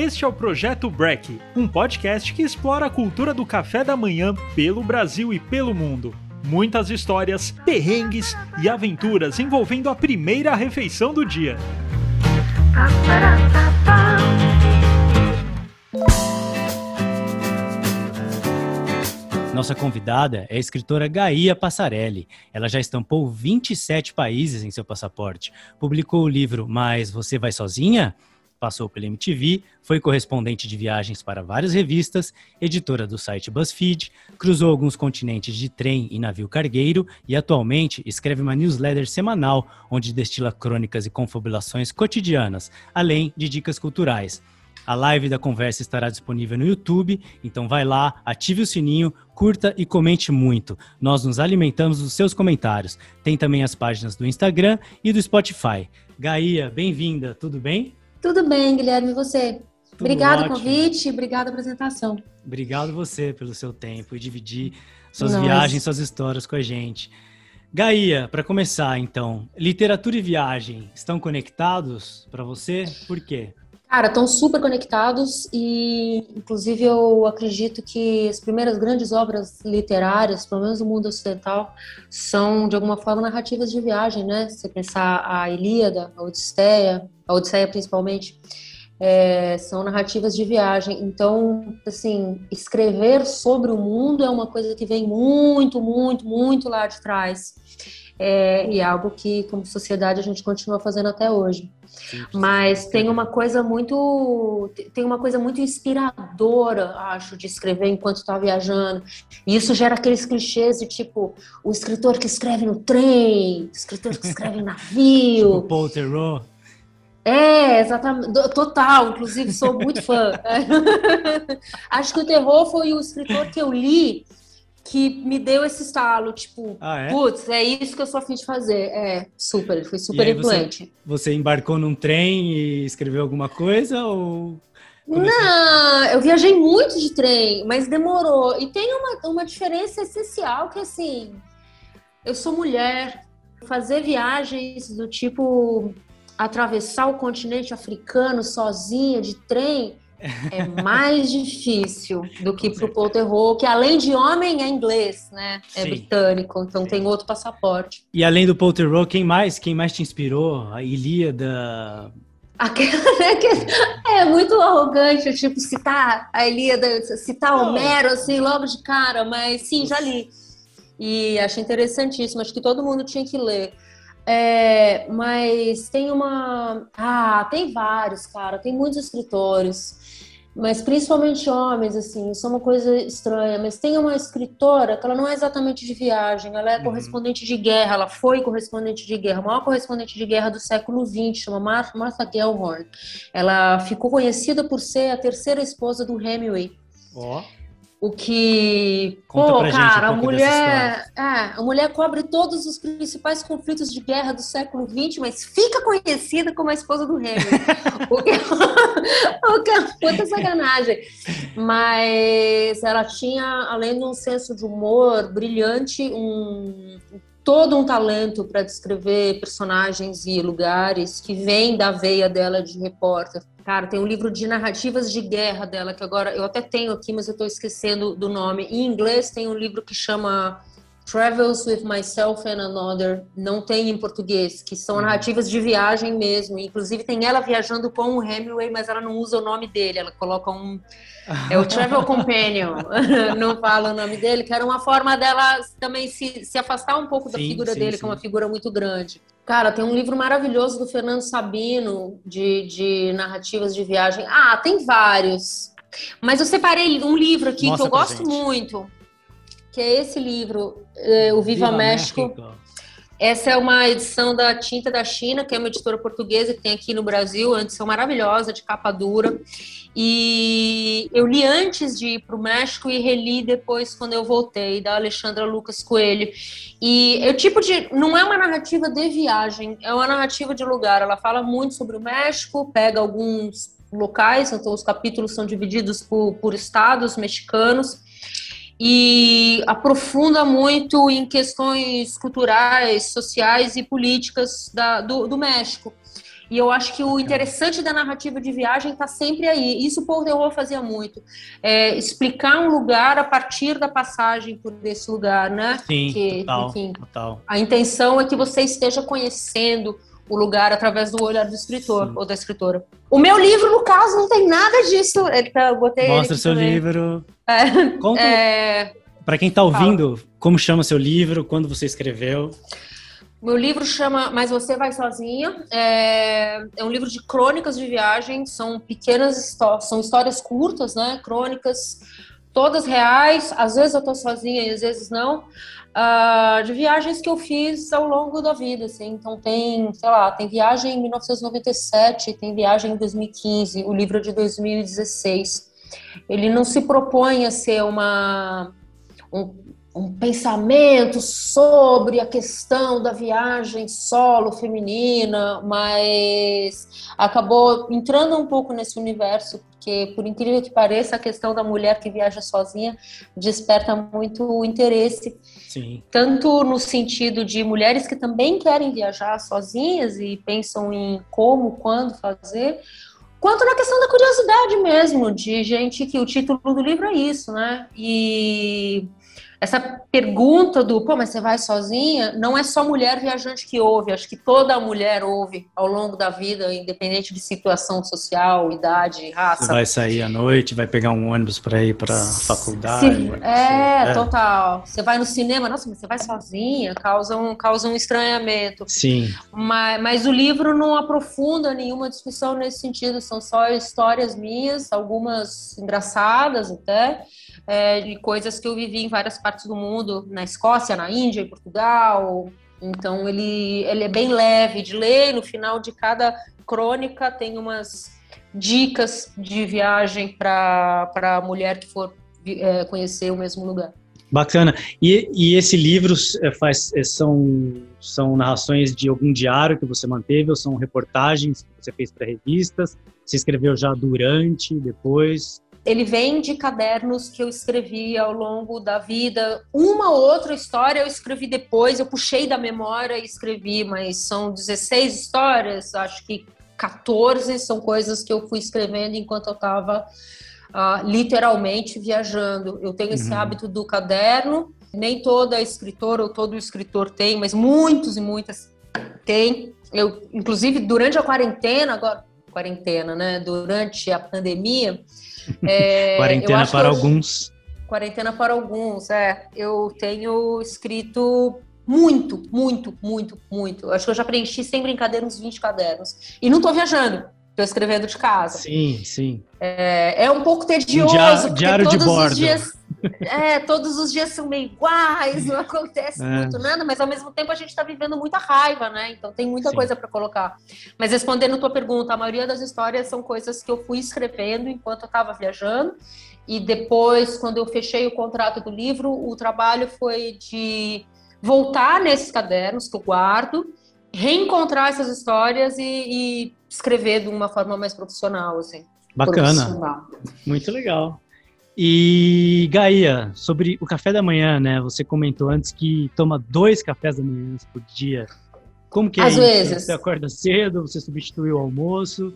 Este é o Projeto Break, um podcast que explora a cultura do café da manhã pelo Brasil e pelo mundo. Muitas histórias, perrengues e aventuras envolvendo a primeira refeição do dia. Nossa convidada é a escritora Gaia Passarelli. Ela já estampou 27 países em seu passaporte. Publicou o livro Mas Você Vai Sozinha? Passou pela MTV, foi correspondente de viagens para várias revistas, editora do site BuzzFeed, cruzou alguns continentes de trem e navio cargueiro e atualmente escreve uma newsletter semanal onde destila crônicas e confabulações cotidianas, além de dicas culturais. A live da conversa estará disponível no YouTube, então vai lá, ative o sininho, curta e comente muito. Nós nos alimentamos dos seus comentários. Tem também as páginas do Instagram e do Spotify. Gaia, bem-vinda, tudo bem? Tudo bem, Guilherme, e você? Tudo obrigado pelo convite, obrigado a apresentação. Obrigado você pelo seu tempo e dividir suas Nossa. viagens, suas histórias com a gente. Gaia, para começar então, literatura e viagem estão conectados para você? Por quê? Cara, estão super conectados e, inclusive, eu acredito que as primeiras grandes obras literárias, pelo menos no mundo ocidental, são, de alguma forma, narrativas de viagem, né? Se você pensar a Ilíada, a Odisseia, a Odisseia principalmente, é, são narrativas de viagem. Então, assim, escrever sobre o mundo é uma coisa que vem muito, muito, muito lá de trás é, e é algo que, como sociedade, a gente continua fazendo até hoje. Sim, Mas tem uma coisa muito tem uma coisa muito inspiradora, acho, de escrever enquanto está viajando. E isso gera aqueles clichês de tipo o escritor que escreve no trem, o escritor que escreve em navio. tipo Paul Theroux. É, exatamente. Total, inclusive sou muito fã. Acho que o terror foi o escritor que eu li que me deu esse estalo, tipo, ah, é? putz, é isso que eu sou afim de fazer. É, super, ele foi super influente. Você, você, embarcou num trem e escreveu alguma coisa ou... Não, eu viajei muito de trem, mas demorou. E tem uma, uma diferença essencial que, assim, eu sou mulher, fazer viagens do tipo atravessar o continente africano sozinha de trem é mais difícil do que para o Paul Terreau, que além de homem é inglês, né? É Sim. britânico, então Sim. tem outro passaporte. E além do Paul Terreau, quem mais? Quem mais te inspirou? A Ilíada? Aquela, né, que é muito arrogante, tipo, citar a Ilíada, citar Homero, assim, logo de cara, mas sim, já li. E acho interessantíssimo, acho que todo mundo tinha que ler. É, mas tem uma. Ah, tem vários, cara, tem muitos escritores mas principalmente homens, assim, isso é uma coisa estranha. Mas tem uma escritora que ela não é exatamente de viagem, ela é uhum. correspondente de guerra, ela foi correspondente de guerra, a maior correspondente de guerra do século XX, chama Martha Gellhorn. Ela ficou conhecida por ser a terceira esposa do Hemingway. Oh. O que, Conta pô, cara, um a mulher, é, a mulher cobre todos os principais conflitos de guerra do século XX, mas fica conhecida como a esposa do Henry. o, que, o que é uma puta sacanagem. Mas ela tinha, além de um senso de humor brilhante, um todo um talento para descrever personagens e lugares que vem da veia dela de repórter. Cara, tem um livro de narrativas de guerra dela, que agora eu até tenho aqui, mas eu estou esquecendo do nome. Em inglês tem um livro que chama Travels with Myself and Another, não tem em português, que são uhum. narrativas de viagem mesmo. Inclusive tem ela viajando com o Hemingway, mas ela não usa o nome dele, ela coloca um. É o Travel Companion, não fala o nome dele, que era uma forma dela também se, se afastar um pouco da sim, figura sim, dele, sim. que é uma figura muito grande. Cara, tem um livro maravilhoso do Fernando Sabino de, de narrativas de viagem. Ah, tem vários. Mas eu separei um livro aqui que eu gosto gente. muito, que é esse livro, é, O Viva, Viva México. México. Essa é uma edição da Tinta da China, que é uma editora portuguesa que tem aqui no Brasil, uma edição maravilhosa, de capa dura. E eu li antes de ir para o México e reli depois quando eu voltei, da Alexandra Lucas Coelho. E é o tipo de. Não é uma narrativa de viagem, é uma narrativa de lugar. Ela fala muito sobre o México, pega alguns locais, então os capítulos são divididos por, por estados mexicanos e aprofunda muito em questões culturais, sociais e políticas da, do, do México. E eu acho que o interessante da narrativa de viagem está sempre aí. Isso o Paul Delvaux fazia muito. É, explicar um lugar a partir da passagem por esse lugar, né? Sim, que, total, enfim, total. A intenção é que você esteja conhecendo o lugar através do olhar do escritor Sim. ou da escritora. O meu livro, no caso, não tem nada disso. Ele tá, eu botei Mostra seu também. livro. É, Conta, é... Para quem está ouvindo, Fala. como chama seu livro? Quando você escreveu? Meu livro chama Mas Você Vai Sozinha. É, é um livro de crônicas de viagem. São pequenas histórias, são histórias curtas, né? Crônicas, todas reais. Às vezes eu tô sozinha e às vezes não. Uh, de viagens que eu fiz ao longo da vida, assim. Então tem, sei lá, tem viagem em 1997, tem viagem em 2015, o livro é de 2016. Ele não se propõe a ser uma um, um pensamento sobre a questão da viagem solo feminina, mas acabou entrando um pouco nesse universo, porque, por incrível que pareça, a questão da mulher que viaja sozinha desperta muito interesse. Sim. Tanto no sentido de mulheres que também querem viajar sozinhas e pensam em como, quando fazer, quanto na questão da curiosidade mesmo, de gente que o título do livro é isso, né? E essa pergunta do, pô, mas você vai sozinha, não é só mulher viajante que ouve, acho que toda mulher ouve ao longo da vida, independente de situação social, idade, raça. Você vai sair à noite, vai pegar um ônibus para ir para faculdade. É, é, total. Você vai no cinema, nossa, mas você vai sozinha, causa um, causa um estranhamento. Sim. Mas, mas o livro não aprofunda nenhuma discussão nesse sentido, são só histórias minhas, algumas engraçadas até, é, de coisas que eu vivi em várias partes do mundo, na Escócia, na Índia, em Portugal. Então ele, ele é bem leve de ler. No final de cada crônica tem umas dicas de viagem para a mulher que for é, conhecer o mesmo lugar. Bacana. E, e esse livro é, faz, é, são, são narrações de algum diário que você manteve ou são reportagens que você fez para revistas? Você escreveu já durante, depois? Ele vem de cadernos que eu escrevi ao longo da vida. Uma outra história eu escrevi depois, eu puxei da memória e escrevi, mas são 16 histórias, acho que 14 são coisas que eu fui escrevendo enquanto eu estava uh, ah, literalmente viajando. Eu tenho esse uhum. hábito do caderno, nem toda escritora ou todo escritor tem, mas muitos e muitas têm. Eu, inclusive, durante a quarentena, agora, quarentena, né? Durante a pandemia, é, quarentena para eu, alguns. Quarentena para alguns, é. Eu tenho escrito muito, muito, muito, muito. Acho que eu já preenchi sem brincadeira uns 20 cadernos. E não estou viajando. Estou escrevendo de casa. Sim, sim. É, é um pouco tedioso. Diário, diário de bordo. Dias, é, todos os dias são meio iguais, não acontece é. muito nada, mas ao mesmo tempo a gente está vivendo muita raiva, né? Então tem muita Sim. coisa para colocar. Mas respondendo a tua pergunta, a maioria das histórias são coisas que eu fui escrevendo enquanto eu estava viajando. E depois, quando eu fechei o contrato do livro, o trabalho foi de voltar nesses cadernos que eu guardo, reencontrar essas histórias e, e escrever de uma forma mais profissional, assim. Bacana. Muito legal. E Gaia, sobre o café da manhã, né? Você comentou antes que toma dois cafés da manhã por dia. Como que é Às isso? vezes. Você acorda cedo, você substitui o almoço?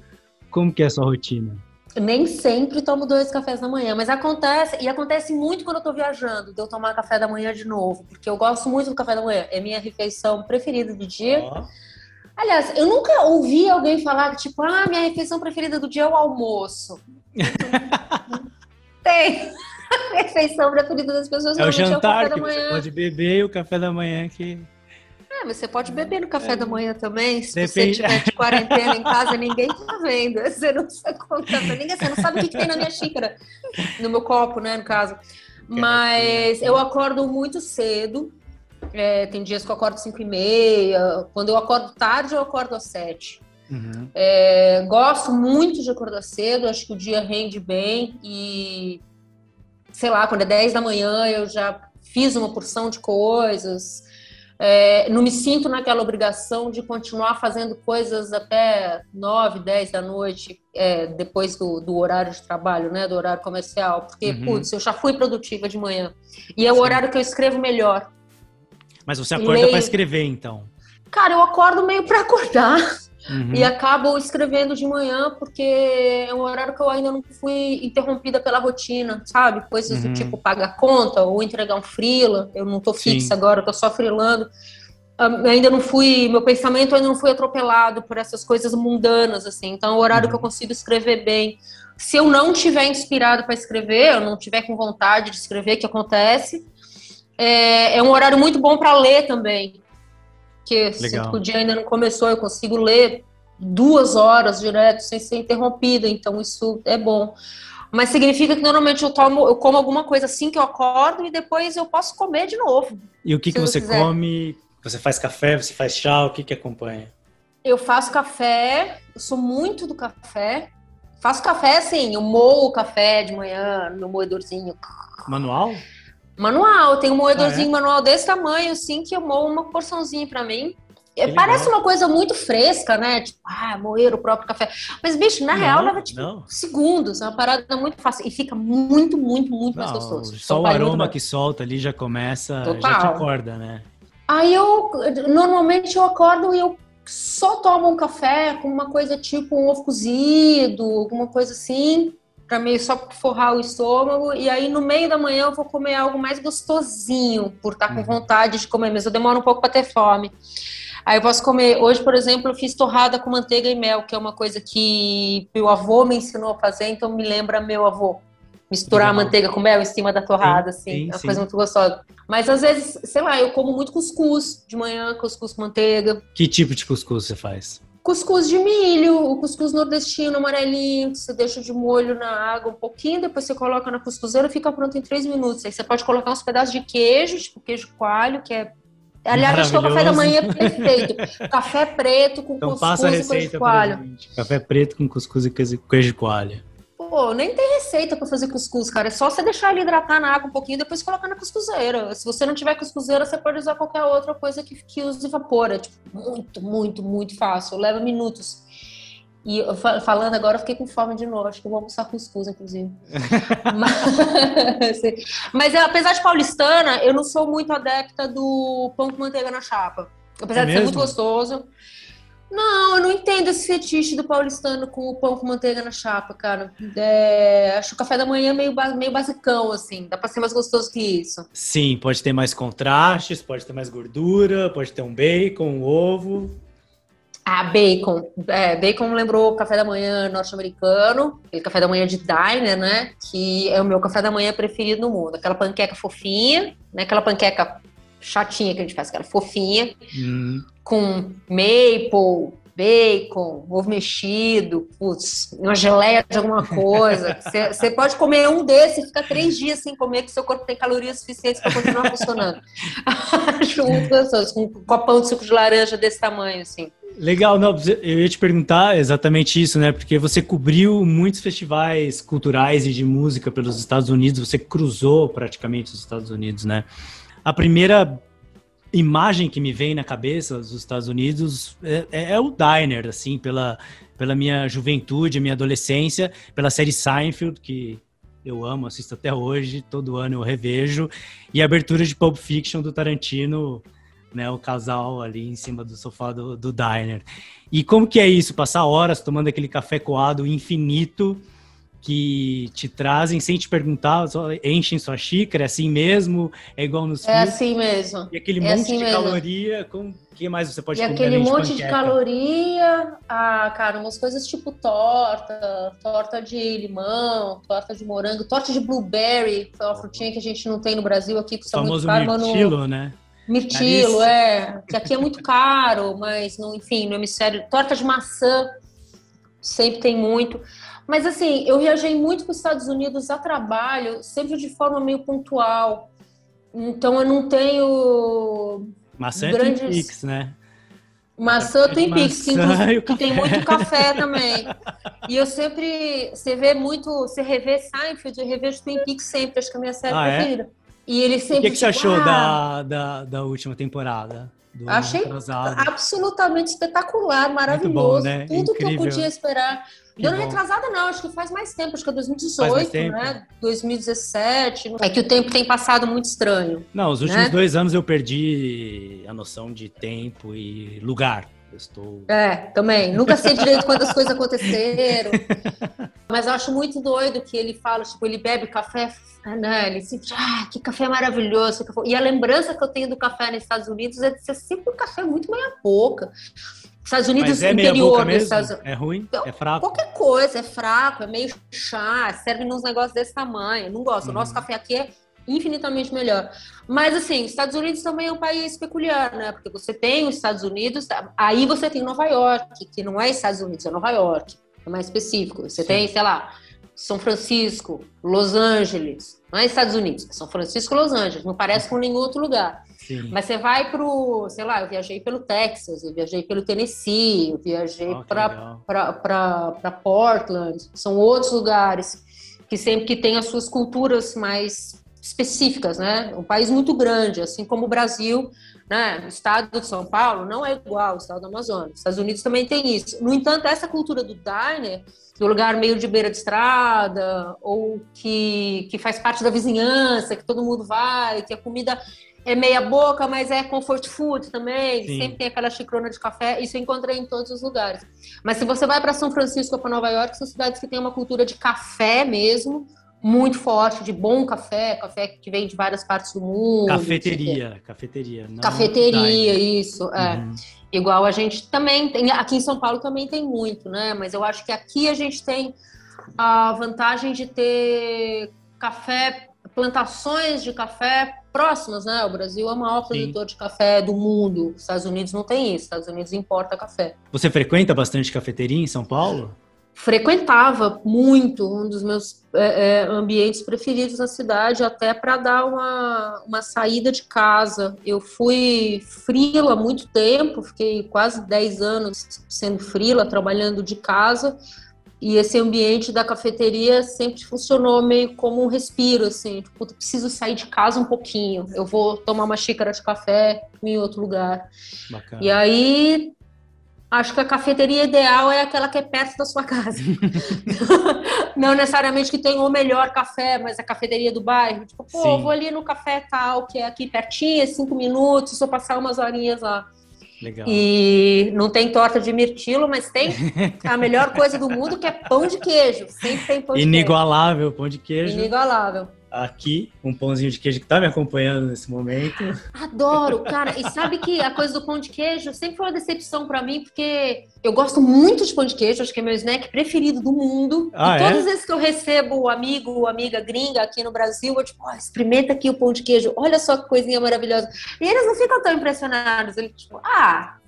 Como que é a sua rotina? Nem sempre tomo dois cafés da manhã, mas acontece, e acontece muito quando eu tô viajando, de eu tomar café da manhã de novo, porque eu gosto muito do café da manhã, é minha refeição preferida do dia. Oh. Aliás, eu nunca ouvi alguém falar, tipo, ah, minha refeição preferida do dia é o almoço. Tem. A refeição preferida das pessoas é o jantar é o café da manhã. Você pode beber e o café da manhã que. É, mas você pode beber no café é. da manhã também. Se Depende. você estiver de quarentena em casa, ninguém tá vendo. Você não sabe contar ninguém, você não sabe o que, que tem na minha xícara, no meu copo, né, no caso. Mas eu acordo muito cedo. É, tem dias que eu acordo 5 e meia. Quando eu acordo tarde, eu acordo às 7. Uhum. É, gosto muito de acordar cedo, acho que o dia rende bem e, sei lá, quando é 10 da manhã eu já fiz uma porção de coisas. É, não me sinto naquela obrigação de continuar fazendo coisas até 9, 10 da noite, é, depois do, do, horário de trabalho, né, do horário comercial, porque, uhum. putz, eu já fui produtiva de manhã. E é o Sim. horário que eu escrevo melhor. Mas você acorda para escrever, então? Cara, eu acordo meio para acordar. Uhum. e acabo escrevendo de manhã porque é um horário que eu ainda não fui interrompida pela rotina, sabe? Coisas uhum. do tipo pagar conta ou entregar um freela. Eu não tô fixa Sim. agora, eu tô só freelando. Um, ainda não fui, meu pensamento ainda não foi atropelado por essas coisas mundanas, assim. Então, é o horário uhum. que eu consigo escrever bem. Se eu não tiver inspirado para escrever, eu não tiver com vontade de escrever, que acontece, é, é um horário muito bom para ler também. Que se o dia ainda não começou, eu consigo ler duas horas direto sem ser interrompida, então isso é bom. Mas significa que normalmente eu tomo, eu como alguma coisa assim que eu acordo e depois eu posso comer de novo. E o que, que você quiser. come? Você faz café, você faz chá, o que que acompanha? Eu faço café, eu sou muito do café. Faço café assim, eu moo o café de manhã no moedorzinho. Manual? Manual, tem um moedorzinho ah, é? manual desse tamanho, assim, que eu moo uma porçãozinha para mim. Que Parece legal. uma coisa muito fresca, né? Tipo, ah, moer o próprio café. Mas, bicho, na não, real, leva tipo não. segundos. É uma parada muito fácil. E fica muito, muito, muito não, mais gostoso. Só o aroma que solta ali já começa, Total. já te acorda, né? Aí eu, normalmente eu acordo e eu só tomo um café com uma coisa tipo um ovo cozido, alguma coisa assim, para meio só forrar o estômago. E aí no meio da manhã eu vou comer algo mais gostosinho, por estar tá com uhum. vontade de comer, mas eu demoro um pouco para ter fome. Aí eu posso comer. Hoje, por exemplo, eu fiz torrada com manteiga e mel, que é uma coisa que meu avô me ensinou a fazer, então me lembra meu avô misturar a manteiga com mel em cima da torrada, sim, assim. Sim, é uma coisa muito gostosa. Mas às vezes, sei lá, eu como muito cuscuz de manhã, cuscuz com manteiga. Que tipo de cuscuz você faz? Cuscuz de milho, o cuscuz nordestino amarelinho, que você deixa de molho na água um pouquinho, depois você coloca na cuscuzeira e fica pronto em três minutos. Aí você pode colocar uns pedaços de queijo, tipo queijo coalho, que é Aliás, acho que o café da manhã é perfeito. café preto com então, cuscuz e queijo coalho. Café preto com cuscuz e queijo coalho. Pô, nem tem receita para fazer cuscuz, cara. É só você deixar ele hidratar na água um pouquinho e depois colocar na cuscuzeira. Se você não tiver cuscuzeira, você pode usar qualquer outra coisa que, que use vapor. É tipo, muito, muito, muito fácil. Leva minutos. E falando agora, eu fiquei com fome de novo. Acho que eu vou almoçar cuscuz, inclusive. mas, mas apesar de paulistana, eu não sou muito adepta do pão com manteiga na chapa. Apesar é de mesmo? ser muito gostoso. Não, eu não entendo esse fetiche do paulistano com o pão com manteiga na chapa, cara. É, acho o café da manhã meio, meio basicão, assim. Dá pra ser mais gostoso que isso. Sim, pode ter mais contrastes, pode ter mais gordura, pode ter um bacon, um ovo. Ah, bacon. É, bacon lembrou o café da manhã norte-americano, aquele café da manhã de diner, né? Que é o meu café da manhã preferido no mundo. Aquela panqueca fofinha, né? Aquela panqueca chatinha que a gente faz, aquela fofinha. Hum com maple, bacon, ovo mexido, putz, uma geleia de alguma coisa. Você pode comer um desses e ficar três dias sem comer, que seu corpo tem calorias suficientes para continuar funcionando. Gostoso, com um copão de suco de laranja desse tamanho, assim. Legal, não, eu ia te perguntar exatamente isso, né? Porque você cobriu muitos festivais culturais e de música pelos Estados Unidos, você cruzou praticamente os Estados Unidos, né? A primeira imagem que me vem na cabeça dos Estados Unidos é, é, é, o diner, assim, pela, pela minha juventude, minha adolescência, pela série Seinfeld, que eu amo, assisto até hoje, todo ano eu revejo, e a abertura de Pulp Fiction do Tarantino, né, o casal ali em cima do sofá do, do diner. E como que é isso? Passar horas tomando aquele café coado infinito, que te trazem sem te perguntar, só enchem sua xícara, é assim mesmo, é igual nos É filmes. assim mesmo. E aquele é monte assim de mesmo. caloria, o que mais você pode e comer? E aquele monte de, de caloria, ah, cara, umas coisas tipo torta, torta de limão, torta de morango, torta de blueberry, que é uma frutinha que a gente não tem no Brasil aqui, custa muito caro, mirtilo, no... né? Mirtilo, é, que aqui é muito caro, mas no, enfim, no hemisfério, torta de maçã sempre tem muito. Mas assim, eu viajei muito para os Estados Unidos a trabalho, sempre de forma meio pontual. Então eu não tenho. Maçã grandes... Twin Peaks, né? Maçã Twin Peaks, que, que tem muito café também. E eu sempre. Você vê muito. Você revê Seinfeld, eu revejo Twin Peaks sempre, acho que é a minha série ah, é? preferida. É? E ele sempre. O que, que você achou ah, da, da, da última temporada? Achei absolutamente espetacular, maravilhoso. Bom, né? Tudo Incrível. que eu podia esperar. Que ano retrasada não, acho que faz mais tempo, acho que é 2018, né? 2017. É que o tempo tem passado muito estranho. Não, os últimos né? dois anos eu perdi a noção de tempo e lugar. Estou. É, também. Nunca sei direito quantas coisas aconteceram. Mas eu acho muito doido que ele fala, tipo, ele bebe café, né? Ele sempre, ah, que café maravilhoso. E a lembrança que eu tenho do café nos Estados Unidos é de ser sempre um café muito meia boca. Estados Unidos Mas é interior meia dos Estados É ruim? É fraco? Qualquer coisa, é fraco, é meio chá, serve nos negócios desse tamanho. Não gosto. O nosso Uhum. café aqui é infinitamente melhor. Mas assim, Estados Unidos também é um país peculiar, né? Porque você tem os Estados Unidos, aí você tem Nova York, que não é Estados Unidos, é Nova York, é mais específico. Você Sim. tem, sei lá, São Francisco, Los Angeles, não é Estados Unidos, é São Francisco, Los Angeles, não parece com nenhum outro lugar. Sim. Mas você vai pro, sei lá, eu viajei pelo Texas, eu viajei pelo Tennessee, eu viajei legal. para Portland, são outros lugares que sempre que tem as suas culturas mais específicas, né? Um país muito grande, assim como o Brasil, né? O estado de São Paulo não é igual ao estado do Amazonas. Os Estados Unidos também tem isso. No entanto, essa cultura do diner, do lugar meio de beira de estrada, ou que, que faz parte da vizinhança, que todo mundo vai, que a comida é meia boca, mas é comfort food também, Sim. sempre tem aquela xicrona de café, isso eu encontrei em todos os lugares. Mas se você vai para São Francisco ou para Nova York, são cidades que têm uma cultura de café mesmo, muito forte, de bom café, café que vem de várias partes do mundo. Cafeteria, cafeteria. não Cafeteria, diner. isso, é. Uhum. Igual a gente também tem, aqui em São Paulo também tem muito, né? Mas eu acho que aqui a gente tem a vantagem de ter café, plantações de café próximas, né? O Brasil é o maior Sim. produtor de café do mundo. Os Estados Unidos não tem isso. Os Estados Unidos importa café. Você frequenta bastante cafeteria em São Paulo? Frequentava muito um dos meus é, é, ambientes preferidos na cidade, até para dar uma, uma saída de casa. Eu fui frila há muito tempo, fiquei quase 10 anos sendo frila, trabalhando de casa. E esse ambiente da cafeteria sempre funcionou meio como um respiro, assim, tipo, preciso sair de casa um pouquinho. Eu vou tomar uma xícara de café em outro lugar. Bacana. E aí, acho que a cafeteria ideal é aquela que é perto da sua casa. Não necessariamente que tenha o melhor café, mas a cafeteria do bairro. Tipo, pô, Sim. vou ali no café tal, que é aqui pertinho, é cinco minutos, só passar umas horinhas lá. Legal. E não tem torta de mirtilo, mas tem a melhor coisa do mundo, que é pão de queijo. Sempre tem pão de Inigualável pão de queijo. queijo. Inigualável. Aqui, um pãozinho de queijo que tá me acompanhando nesse momento. Adoro, cara. E sabe que a coisa do pão de queijo sempre foi uma decepção pra mim, porque eu gosto muito de pão de queijo, acho que é meu snack preferido do mundo. Ah, e é? todas as vezes que eu recebo amigo, amiga gringa aqui no Brasil, eu tipo, ó, experimenta aqui o pão de queijo, olha só que coisinha maravilhosa. E eles não ficam tão impressionados. Eles tipo, ah,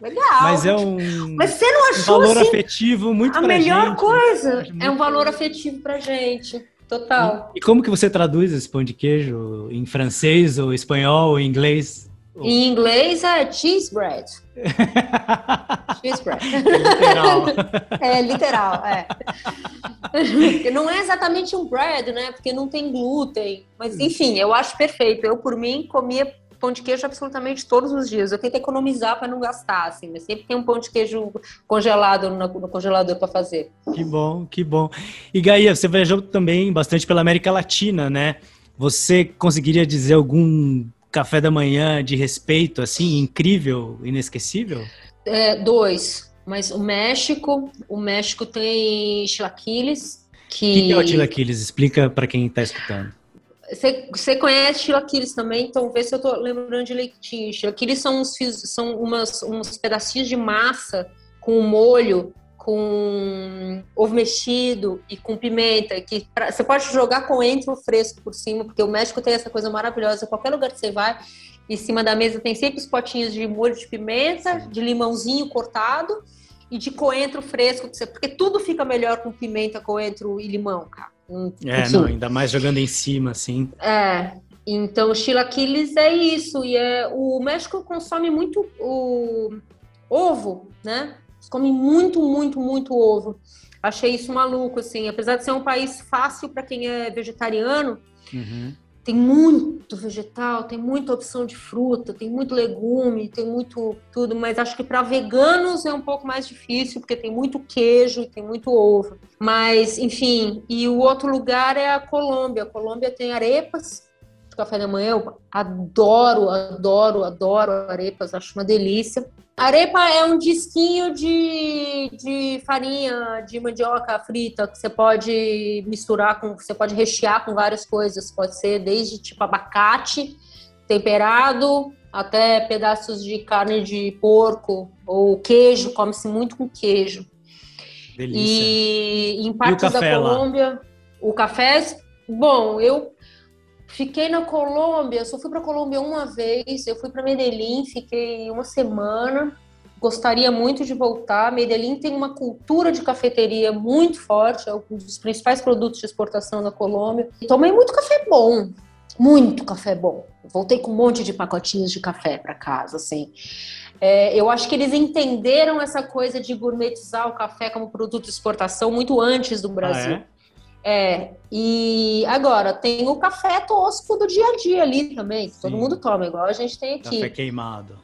legal. Mas é um, Mas você não um achou valor assim afetivo muito a melhor gente. coisa? Acho É um valor afetivo pra gente. Total. E como que você traduz esse pão de queijo em francês ou espanhol ou inglês? Em inglês é cheese bread. Cheese bread. Literal. É literal, é. Não é exatamente um bread, né? Porque não tem glúten. Mas enfim, eu acho perfeito. Eu, por mim, comia pão de queijo absolutamente todos os dias. Eu tento economizar para não gastar, assim, mas sempre tem um pão de queijo congelado no, no congelador para fazer. Que bom, que bom. E Gaia, você viajou também bastante pela América Latina, né? Você conseguiria dizer algum café da manhã de respeito, assim, incrível, inesquecível? É, dois. Mas o México, o México tem chilaquiles. O que, que é o chilaquiles? Explica para quem está escutando. Você, conhece chilaquiles também, então vê se eu tô lembrando de leitinho. Chilaquiles são, uns, são umas, uns pedacinhos de massa com molho, com ovo mexido e com pimenta. Que pra- você pode jogar coentro fresco por cima, porque o México tem essa coisa maravilhosa. Qualquer lugar que você vai, em cima da mesa tem sempre os potinhos de molho de pimenta, de limãozinho cortado e de coentro fresco, porque tudo fica melhor com pimenta, coentro e limão, cara. Hum, É, enfim. não, ainda mais jogando em cima, assim. É, então chilaquiles é isso. E é, o México consome muito o ovo, né? Eles comem muito, muito, muito ovo. Achei isso maluco, assim. Apesar de ser um país fácil para quem é vegetariano, Uhum. Tem muito vegetal, tem muita opção de fruta, tem muito legume, tem muito tudo, mas acho que para veganos é um pouco mais difícil, porque tem muito queijo e tem muito ovo. Mas, enfim, e o outro lugar é a Colômbia. A Colômbia tem arepas, café da manhã. Eu adoro, adoro, adoro arepas, acho uma delícia. Arepa é um disquinho de, de farinha de mandioca frita que você pode misturar com, você pode rechear com várias coisas. Pode ser desde tipo abacate temperado até pedaços de carne de porco ou queijo, come-se muito com queijo. Delícia. E em partes da Colômbia, lá? o café, bom, eu Fiquei na Colômbia, só fui para Colômbia uma vez. Eu fui para Medellín, fiquei uma semana. Gostaria muito de voltar. Medellín tem uma cultura de cafeteria muito forte, é um dos principais produtos de exportação da Colômbia. Tomei muito café bom, muito café bom. Voltei com um monte de pacotinhos de café para casa, assim. É, eu acho que eles entenderam essa coisa de gourmetizar o café como produto de exportação muito antes do Brasil. Ah, é? É, e agora tem o café tosco do dia a dia ali também, que Sim. todo mundo toma, igual a gente tem aqui. Café queimado.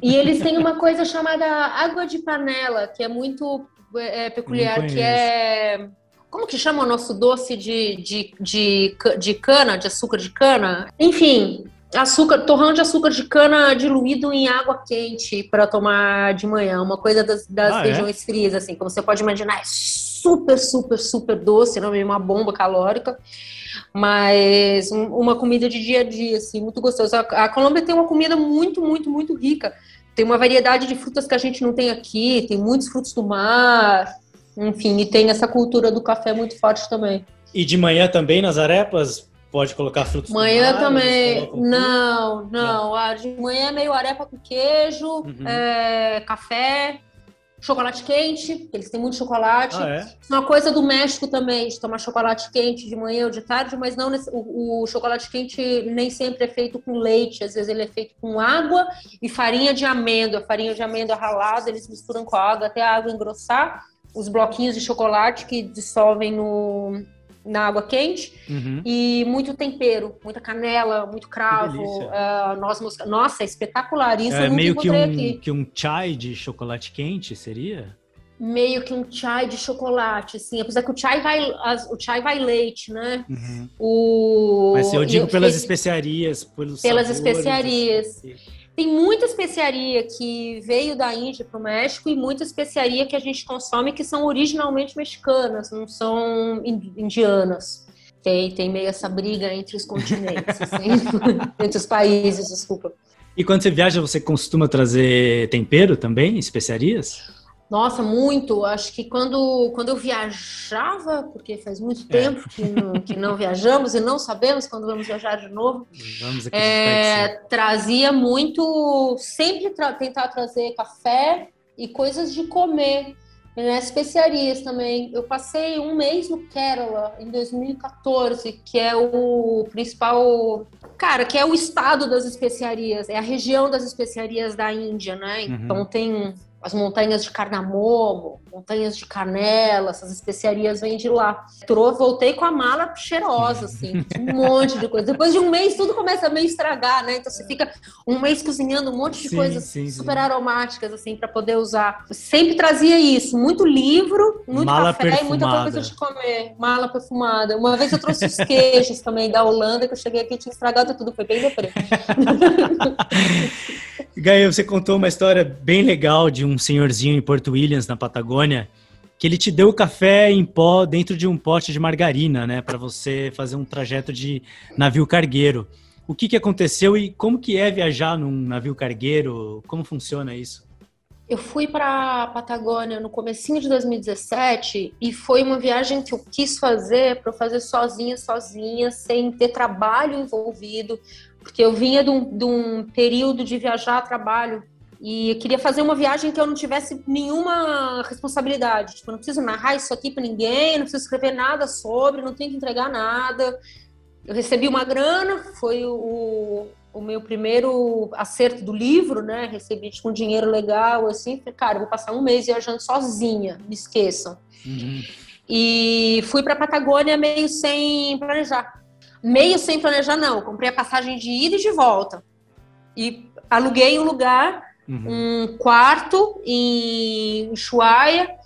E eles têm uma coisa chamada água de panela, que é muito é, peculiar, que é. Como que chama o nosso doce de, de, de, de cana, de açúcar de cana? Enfim, açúcar, torrão de açúcar de cana diluído em água quente para tomar de manhã, uma coisa das, das ah, é? regiões é? frias, assim, como você pode imaginar, é super, super, super doce, não é uma bomba calórica, mas uma comida de dia a dia, assim, muito gostosa. A, Colômbia tem uma comida muito, muito, muito rica. Tem uma variedade de frutas que a gente não tem aqui, tem muitos frutos do mar, enfim, e tem essa cultura do café muito forte também. E de manhã também nas arepas pode colocar frutos manhã do mar? também. Não, não, não. De manhã é meio arepa com queijo, uhum. é, café chocolate quente, eles têm muito chocolate. Ah, é? Uma coisa do México também, de tomar chocolate quente de manhã ou de tarde, mas não o, o, chocolate quente nem sempre é feito com leite, às vezes ele é feito com água e farinha de amêndoa. Farinha de amêndoa ralada, eles misturam com a água até a água engrossar. Os bloquinhos de chocolate que dissolvem no, na água quente uhum. e muito tempero, muita canela, muito cravo, uh, noz mosca. Nossa, é espetacular. Isso é, eu meio que um, aqui. que um chai de chocolate quente seria? Meio que um chai de chocolate, assim. Apesar que o chai vai, o chai vai leite, né? Uhum. O... Mas eu digo eu pelas especiarias, pelos pelas especiarias. Assim. Tem muita especiaria que veio da Índia para o México e muita especiaria que a gente consome que são originalmente mexicanas, não são indianas. Tem, tem meio essa briga entre os continentes, assim, entre os países, desculpa. E quando você viaja, você costuma trazer tempero também, especiarias? Nossa, muito. Acho que quando, quando eu viajava, porque faz muito é. tempo que, não, que não viajamos e não sabemos quando vamos viajar de novo, é, trazia muito, sempre tra tentar trazer café e coisas de comer. Né, especiarias também. Eu passei um mês no Kerala em 2014, que é o principal, cara, que é o estado das especiarias, é a região das especiarias da Índia, né? Uhum. Então tem as montanhas de cardamomo, montanhas de canela, essas especiarias vêm de lá. Trouxe, voltei com a mala cheirosa, assim, um monte de coisa. Depois de um mês, tudo começa a meio estragar, né? Então você fica um mês cozinhando um monte de sim, coisas sim, super sim. aromáticas, assim, para poder usar. Eu sempre trazia isso, muito livro, muito mala café perfumada. e muita coisa de comer. Mala perfumada. Uma vez eu trouxe os queijos também da Holanda, que eu cheguei aqui e tinha estragado tudo, foi bem deprê. Gaia, você contou uma história bem legal de um senhorzinho em Porto Williams, na Patagônia, que ele te deu café em pó dentro de um pote de margarina, né, para você fazer um trajeto de navio cargueiro. O que, que aconteceu e como que é viajar num navio cargueiro? Como funciona isso? Eu fui para Patagônia no comecinho de 2017 e foi uma viagem que eu quis fazer para fazer sozinha, sozinha, sem ter trabalho envolvido, porque eu vinha de um, de um período de viajar a trabalho e eu queria fazer uma viagem que eu não tivesse nenhuma responsabilidade. Tipo, não preciso narrar isso aqui para ninguém, não preciso escrever nada sobre, não tenho que entregar nada. Eu recebi uma grana, foi o, o meu primeiro acerto do livro, né? Recebi tipo, um dinheiro legal, assim. Falei, cara, vou passar um mês viajando sozinha, me esqueçam. Uhum. E fui para Patagônia meio sem planejar meio sem planejar, não. Comprei a passagem de ida e de volta. E aluguei um lugar, uhum. um quarto em Ushuaia,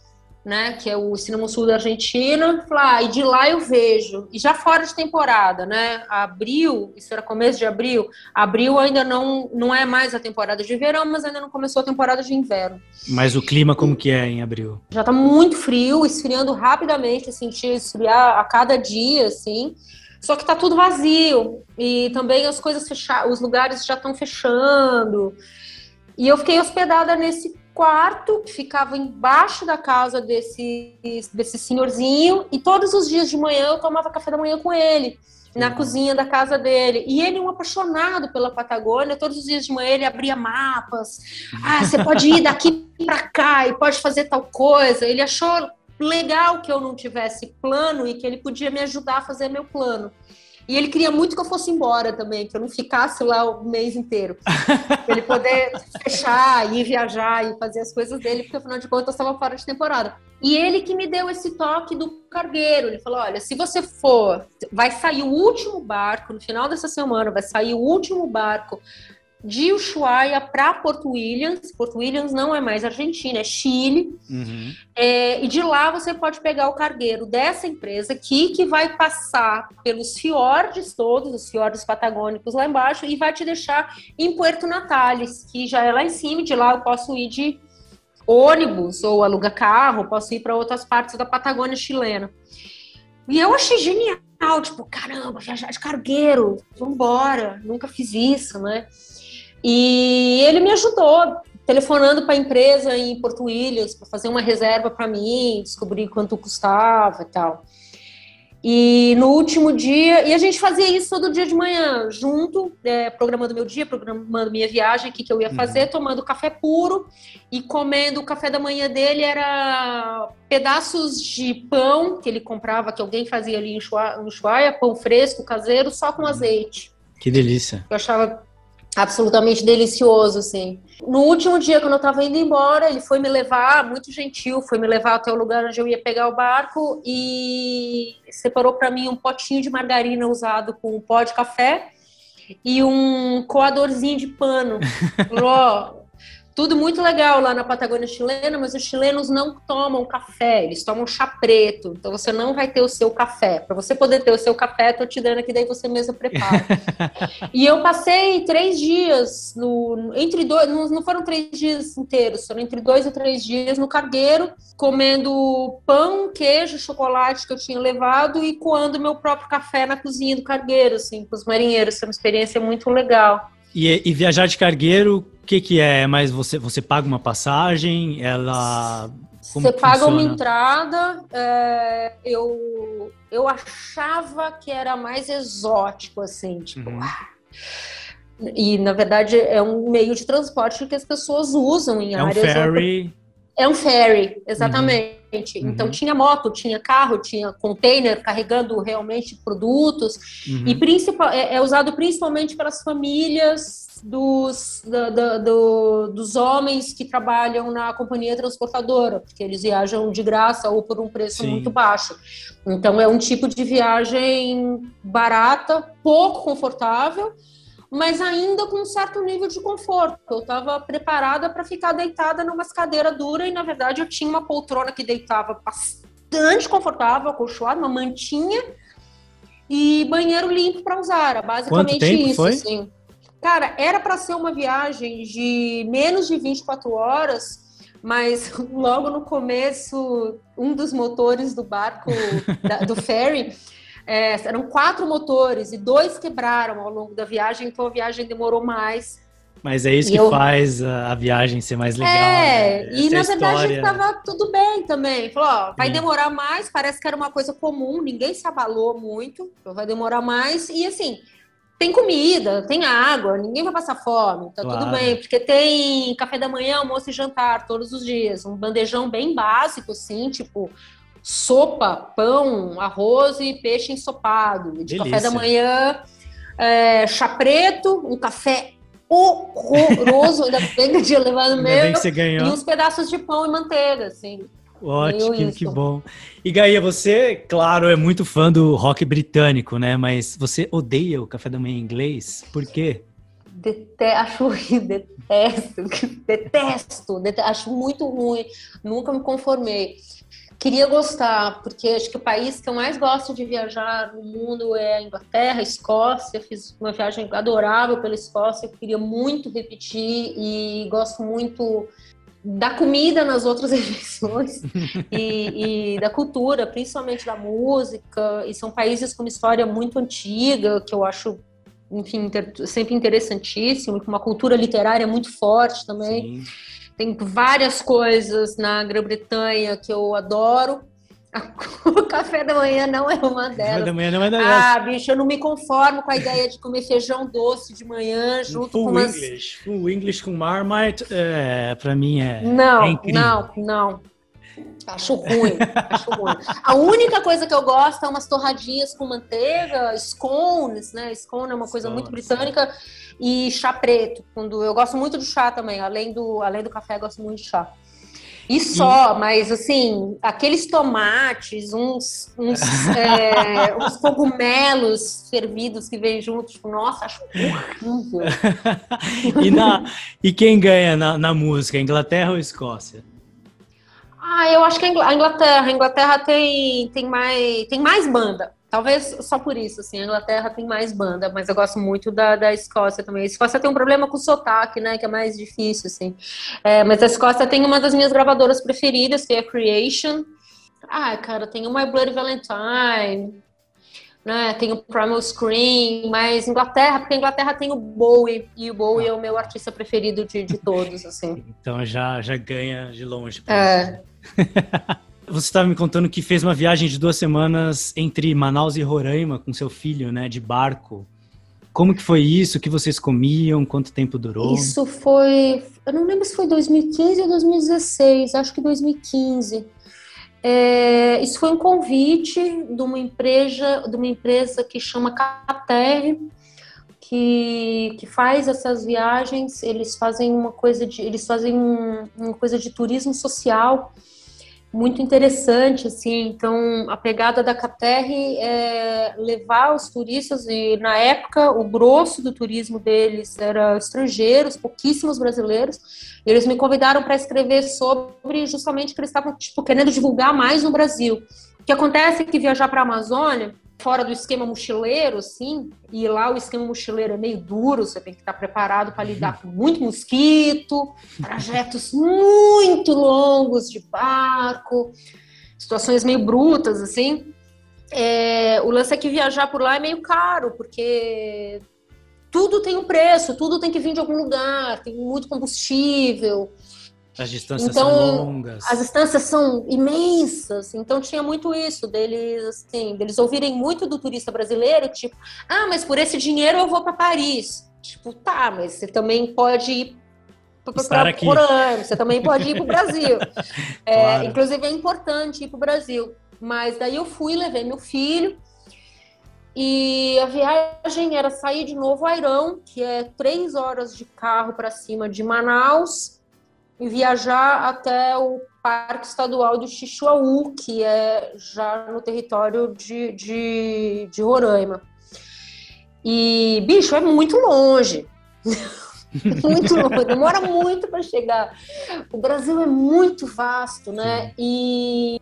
né, que é o extremo sul da Argentina, ah, e de lá eu vejo, e já fora de temporada, né, abril, isso era começo de abril, abril ainda não, não é mais a temporada de verão, mas ainda não começou a temporada de inverno. Mas o clima como que é em abril? Já tá muito frio, esfriando rapidamente, senti esfriar a cada dia, assim, só que tá tudo vazio, e também as coisas fechadas, os lugares já estão fechando, e eu fiquei hospedada nesse quarto que ficava embaixo da casa desse, desse senhorzinho e todos os dias de manhã eu tomava café da manhã com ele na uhum. cozinha da casa dele. E ele, um apaixonado pela Patagônia, todos os dias de manhã ele abria mapas. Ah, você pode ir daqui para cá e pode fazer tal coisa. Ele achou legal que eu não tivesse plano e que ele podia me ajudar a fazer meu plano. E ele queria muito que eu fosse embora também, que eu não ficasse lá o mês inteiro. Pra ele poder fechar, ir viajar e fazer as coisas dele, porque afinal de contas eu estava fora de temporada. E ele que me deu esse toque do cargueiro. Ele falou: olha, se você for, vai sair o último barco, no final dessa semana, vai sair o último barco de Ushuaia para Porto Williams. Porto Williams não é mais Argentina, é Chile. Uhum. É, e de lá você pode pegar o cargueiro dessa empresa aqui, que vai passar pelos fiordes todos, os fiordes patagônicos lá embaixo, e vai te deixar em Puerto Natales, que já é lá em cima. De lá eu posso ir de ônibus ou alugar carro, posso ir para outras partes da Patagônia chilena. E eu achei genial, tipo, caramba, viajar de cargueiro, vambora, nunca fiz isso, né? E ele me ajudou, telefonando para a empresa em Porto Williams para fazer uma reserva para mim, descobrir quanto custava e tal. E no último dia, e a gente fazia isso todo dia de manhã, junto, é, programando meu dia, programando minha viagem, o que, que eu ia fazer, uhum. tomando café puro e comendo o café da manhã dele era pedaços de pão que ele comprava, que alguém fazia ali em Ushuaia, pão fresco, caseiro, só com azeite. Que delícia. Eu achava absolutamente delicioso, assim. No último dia, quando eu tava indo embora, ele foi me levar, muito gentil, foi me levar até o lugar onde eu ia pegar o barco e separou para mim um potinho de margarina usado com um pó de café e um coadorzinho de pano. Falou, tudo muito legal lá na Patagônia chilena, mas os chilenos não tomam café, eles tomam chá preto. Então você não vai ter o seu café. Para você poder ter o seu café, tô te dando aqui, daí você mesmo prepara. e eu passei três dias no entre dois, não, foram três dias inteiros, foram entre dois e três dias no cargueiro, comendo pão, queijo, chocolate que eu tinha levado e coando meu próprio café na cozinha do cargueiro, assim, com os marinheiros. Foi uma experiência muito legal. E, e viajar de cargueiro, que, que é? Mas você, você paga uma passagem? Ela. Como você paga funciona? uma entrada. É, eu, eu achava que era mais exótico, assim, tipo. Uhum. Ah, e na verdade é um meio de transporte que as pessoas usam em é áreas. Um ferry. É um ferry, exatamente. Uhum. Então tinha moto, tinha carro, tinha container carregando realmente produtos uhum. e principal, é, é, usado principalmente pelas famílias dos, do, do, do, dos homens que trabalham na companhia transportadora, porque eles viajam de graça ou por um preço Sim. muito baixo. Então é um tipo de viagem barata, pouco confortável mas ainda com um certo nível de conforto. Eu estava preparada para ficar deitada numa cadeira dura e, na verdade, eu tinha uma poltrona que deitava bastante confortável, acolchoada, uma mantinha e banheiro limpo para usar. Era basicamente isso. Assim. Cara, era para ser uma viagem de menos de 24 horas, mas logo no começo, um dos motores do barco, da, do ferry, é, eram quatro motores e dois quebraram ao longo da viagem, então a viagem demorou mais. Mas é isso e que eu... faz a, viagem ser mais legal. É, né? e na verdade estava tudo bem também. Falou, ó, vai demorar mais, parece que era uma coisa comum, ninguém se abalou muito, então vai demorar mais. E assim, tem comida, tem água, ninguém vai passar fome, tá claro. tudo bem, porque tem café da manhã, almoço e jantar todos os dias, um bandejão bem básico, assim, tipo sopa, pão, arroz e peixe ensopado. De Delícia. café da manhã, é, chá preto, um café horroroso, ainda bem que eu tinha levado meu, e uns pedaços de pão e manteiga, assim. Ótimo, que, que, bom. E Gaia, você, claro, é muito fã do rock britânico, né? Mas você odeia o café da manhã inglês? Por quê? Dete acho detesto, detesto, detesto, acho muito ruim, nunca me conformei. Queria gostar, porque acho que o país que eu mais gosto de viajar no mundo é a Inglaterra, a Escócia. Fiz uma viagem adorável pela Escócia, eu queria muito repetir e gosto muito da comida nas outras refeições e, e, da cultura, principalmente da música. E são países com uma história muito antiga, que eu acho, enfim, inter sempre interessantíssimo, com uma cultura literária muito forte também. Sim. Tem várias coisas na Grã-Bretanha que eu adoro. O café da manhã não é uma delas. Café da manhã não é delas. Ah, bicho, eu não me conformo com a ideia de comer feijão doce de manhã junto Full com umas... English. Full English com Marmite, é, pra mim é Não, é não, não. Acho ruim, acho ruim. A única coisa que eu gosto é umas torradinhas com manteiga, scones, né? Scone é uma coisa muito britânica e chá preto. Quando eu gosto muito de chá também, além do além do café, eu gosto muito de chá. E só, e... mas assim, aqueles tomates, uns, uns, é, uns cogumelos fervidos que vêm juntos, tipo, nossa, acho horrível. e, na, e quem ganha na, na música, Inglaterra ou Escócia? Ah, eu acho que a Inglaterra. A Inglaterra tem, tem, mais, tem mais banda. Talvez só por isso, assim, a Inglaterra tem mais banda, mas eu gosto muito da, da Escócia também. A Escócia tem um problema com o sotaque, né, que é mais difícil, assim. É, mas a Escócia tem uma das minhas gravadoras preferidas, que é a Creation. Ah, cara, tem o My Bloody Valentine, né, tem o Primal Scream, mas Inglaterra, porque a Inglaterra tem o Bowie, e o Bowie ah. é o meu artista preferido de, de todos, assim. Então já, já ganha de longe. É. Você estava me contando que fez uma viagem de duas semanas entre Manaus e Roraima com seu filho, né, de barco. Como que foi isso? O que vocês comiam? Quanto tempo durou? Isso foi, eu não lembro se foi 2015 ou 2016, acho que 2015. É, isso foi um convite de uma empresa, de uma empresa que chama Cater, que, que faz essas viagens. Eles fazem uma coisa de, eles fazem um, uma coisa de turismo social muito interessante, assim. Então, a pegada da Caterre é levar os turistas e na época o grosso do turismo deles era estrangeiros, pouquíssimos brasileiros. Eles me convidaram para escrever sobre justamente que eles estavam tipo querendo divulgar mais no Brasil. O que acontece é que viajar para a Amazônia fora do esquema mochileiro, assim, e lá o esquema mochileiro é meio duro, você tem que estar preparado para lidar com muito mosquito, trajetos muito longos de barco, situações meio brutas, assim. É, o lance é que viajar por lá é meio caro, porque tudo tem um preço, tudo tem que vir de algum lugar, tem muito combustível. As distâncias então, são longas. As distâncias são imensas. Então tinha muito isso deles, assim, deles ouvirem muito do turista brasileiro, tipo, ah, mas por esse dinheiro eu vou para Paris. Tipo, tá, mas você também pode ir para ano, você também pode ir para o Brasil. é, claro. Inclusive é importante ir para o Brasil. Mas daí eu fui, levei meu filho. E a viagem era sair de Novo Airão, que é três horas de carro para cima de Manaus, e viajar até o Parque Estadual do Xixuaú, que é já no território de, de, de Roraima. E, bicho, é muito longe. muito longe, demora muito para chegar. O Brasil é muito vasto, né? E,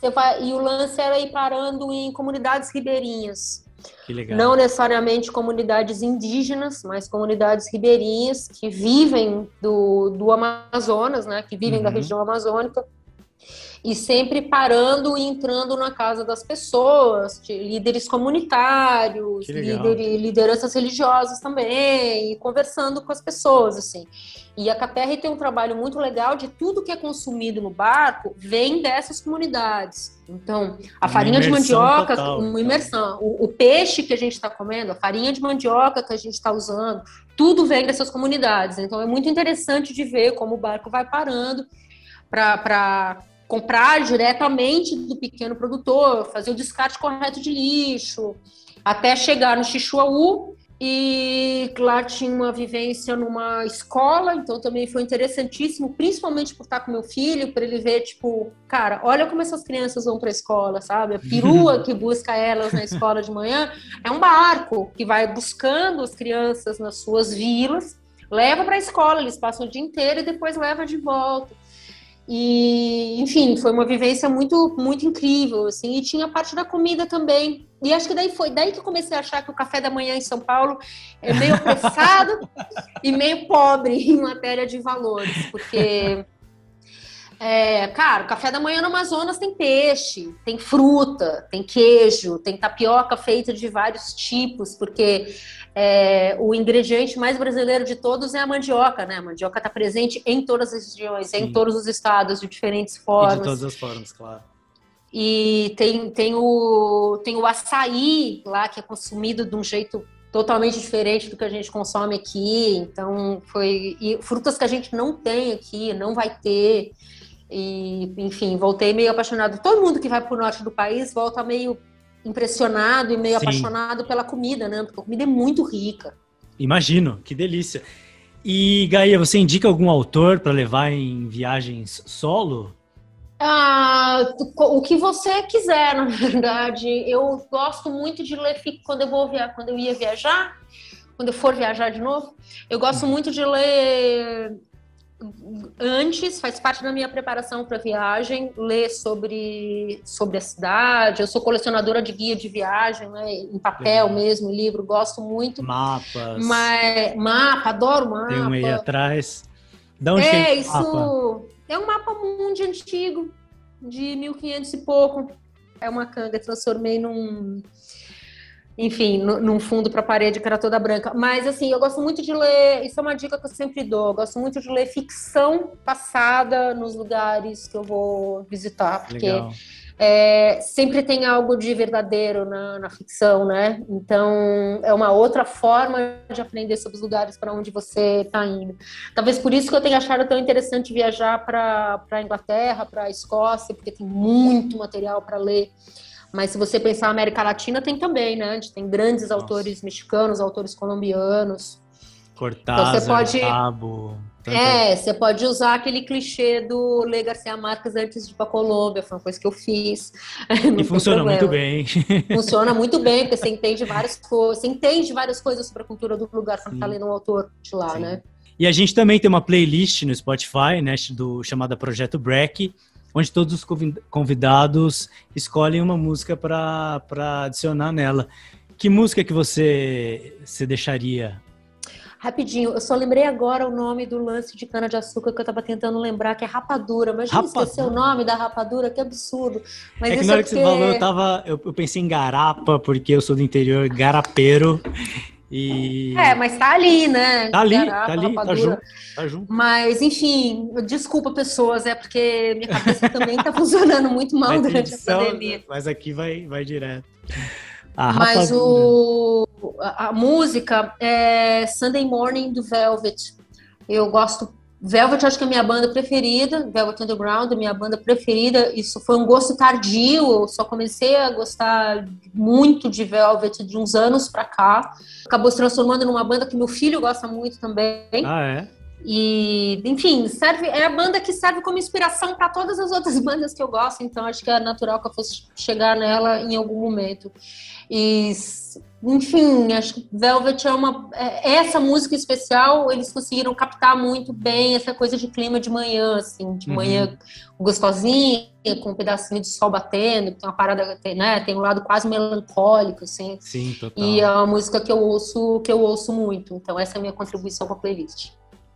você vai, e o lance era ir parando em comunidades ribeirinhas. Não necessariamente comunidades indígenas, mas comunidades ribeirinhas que vivem do, do Amazonas, né? Que vivem uhum. da região amazônica. E sempre parando e entrando na casa das pessoas, de líderes comunitários, líder, lideranças religiosas também, e conversando com as pessoas, assim. E a Caterra tem um trabalho muito legal de tudo que é consumido no barco vem dessas comunidades. Então, a uma farinha de mandioca, total, uma imersão. O, o, peixe que a gente está comendo, a farinha de mandioca que a gente está usando, tudo vem dessas comunidades. Então, é muito interessante de ver como o barco vai parando para comprar diretamente do pequeno produtor, fazer o descarte correto de lixo, até chegar no Xixuaú, E lá tinha uma vivência numa escola, então também foi interessantíssimo, principalmente por estar com meu filho, para ele ver, tipo, cara, olha como essas crianças vão para a escola, sabe? A perua que busca elas na escola de manhã é um barco que vai buscando as crianças nas suas vilas, leva para a escola, eles passam o dia inteiro e depois leva de volta. E, enfim, foi uma vivência muito, muito incrível, assim, e tinha parte da comida também. E acho que daí foi daí que eu comecei a achar que o café da manhã em São Paulo é meio apressado e meio pobre em matéria de valores, porque é, cara, o café da manhã no Amazonas tem peixe, tem fruta, tem queijo, tem tapioca feita de vários tipos, porque é, o ingrediente mais brasileiro de todos é a mandioca, né? A mandioca está presente em todas as regiões, Sim. em todos os estados, de diferentes formas. E de todas as formas, claro. E tem, tem, o, tem o açaí lá, que é consumido de um jeito totalmente diferente do que a gente consome aqui. Então, foi. E frutas que a gente não tem aqui, não vai ter. E, enfim, voltei meio apaixonado. Todo mundo que vai para o norte do país volta meio impressionado e meio Sim. apaixonado pela comida, né? Porque a comida é muito rica. Imagino, que delícia. E Gaia, você indica algum autor para levar em viagens solo? Ah, o que você quiser, na verdade. Eu gosto muito de ler quando eu vou via... quando eu ia viajar, quando eu for viajar de novo. Eu gosto uhum. muito de ler antes, faz parte da minha preparação para viagem, ler sobre, sobre a cidade. Eu sou colecionadora de guia de viagem, né, em papel Legal. mesmo, livro, gosto muito. Mapas. Mas, mapa, adoro mapa. Tem um aí atrás. Da onde é, isso mapa? é um mapa mundo antigo, de 1500 e pouco. É uma canga, transformei num enfim, num fundo para a parede que era toda branca. Mas, assim, eu gosto muito de ler, isso é uma dica que eu sempre dou, eu gosto muito de ler ficção passada nos lugares que eu vou visitar, porque é, sempre tem algo de verdadeiro na, na, ficção, né? Então, é uma outra forma de aprender sobre os lugares para onde você está indo. Talvez por isso que eu tenha achado tão interessante viajar para a Inglaterra, para a Escócia, porque tem muito material para ler. Mas se você pensar na América Latina, tem também, né? A gente tem grandes Nossa. autores mexicanos, autores colombianos. Cortázar, então, você pode... Cabo... É, você pode usar aquele clichê do Lê Garcia Marques antes de ir pra Colômbia, foi uma coisa que eu fiz. E funciona muito bem. Funciona muito bem, porque você entende várias coisas, você entende várias coisas sobre a cultura do lugar quando tá lendo um autor de lá, Sim. né? E a gente também tem uma playlist no Spotify, né, do chamada Projeto Break, onde todos os convidados escolhem uma música para adicionar nela. Que música que você, você deixaria? Rapidinho, eu só lembrei agora o nome do lance de cana-de-açúcar que eu estava tentando lembrar, que é rapadura. Mas já esqueci o nome da rapadura, que absurdo. Mas é que na hora é porque... que você falou, eu, tava, eu, eu pensei em garapa, porque eu sou do interior, garapeiro. E... É, mas tá ali, né? Tá ali, Garapa, tá ali, tá junto, tá junto. Mas, enfim, desculpa pessoas, é porque minha cabeça também tá funcionando muito mal vai durante edição, a pandemia. Mas aqui vai, vai direto. A mas o, a, a, música é Sunday Morning do Velvet. Eu gosto Velvet acho que é a minha banda preferida, Velvet Underground, minha banda preferida. Isso foi um gosto tardio, eu só comecei a gostar muito de Velvet de uns anos pra cá. Acabou se transformando numa banda que meu filho gosta muito também. Ah, é? E, enfim, serve, é a banda que serve como inspiração para todas as outras bandas que eu gosto, então acho que é natural que eu fosse chegar nela em algum momento. E, enfim, acho que Velvet é uma. É, essa música especial, eles conseguiram captar muito bem essa coisa de clima de manhã, assim, de uhum. manhã gostosinha, com um pedacinho de sol batendo, tem uma parada, né? Tem um lado quase melancólico, assim. Sim, total. E é uma música que eu ouço, que eu ouço muito. Então, essa é a minha contribuição com a playlist.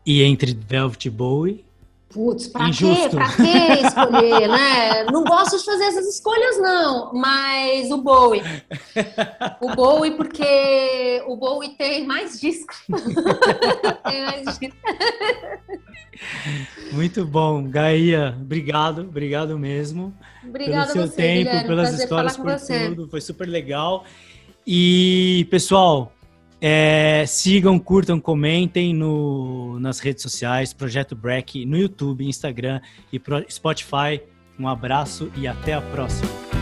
E entre Velvet Bowie Putz, pra Injusto. quê? Pra quê escolher, né? Não gosto de fazer essas escolhas, não. Mas o Bowie. O Bowie, porque o Bowie tem mais discos. tem mais discos. Muito bom. Gaia, obrigado, obrigado mesmo. Obrigada pelo seu você, tempo, Guilherme. pelas histórias, por tudo. Foi super legal. E, pessoal, é, sigam, curtam, comentem no, nas redes sociais, Projeto Break, no YouTube, Instagram e Spotify. Um abraço e até a próxima.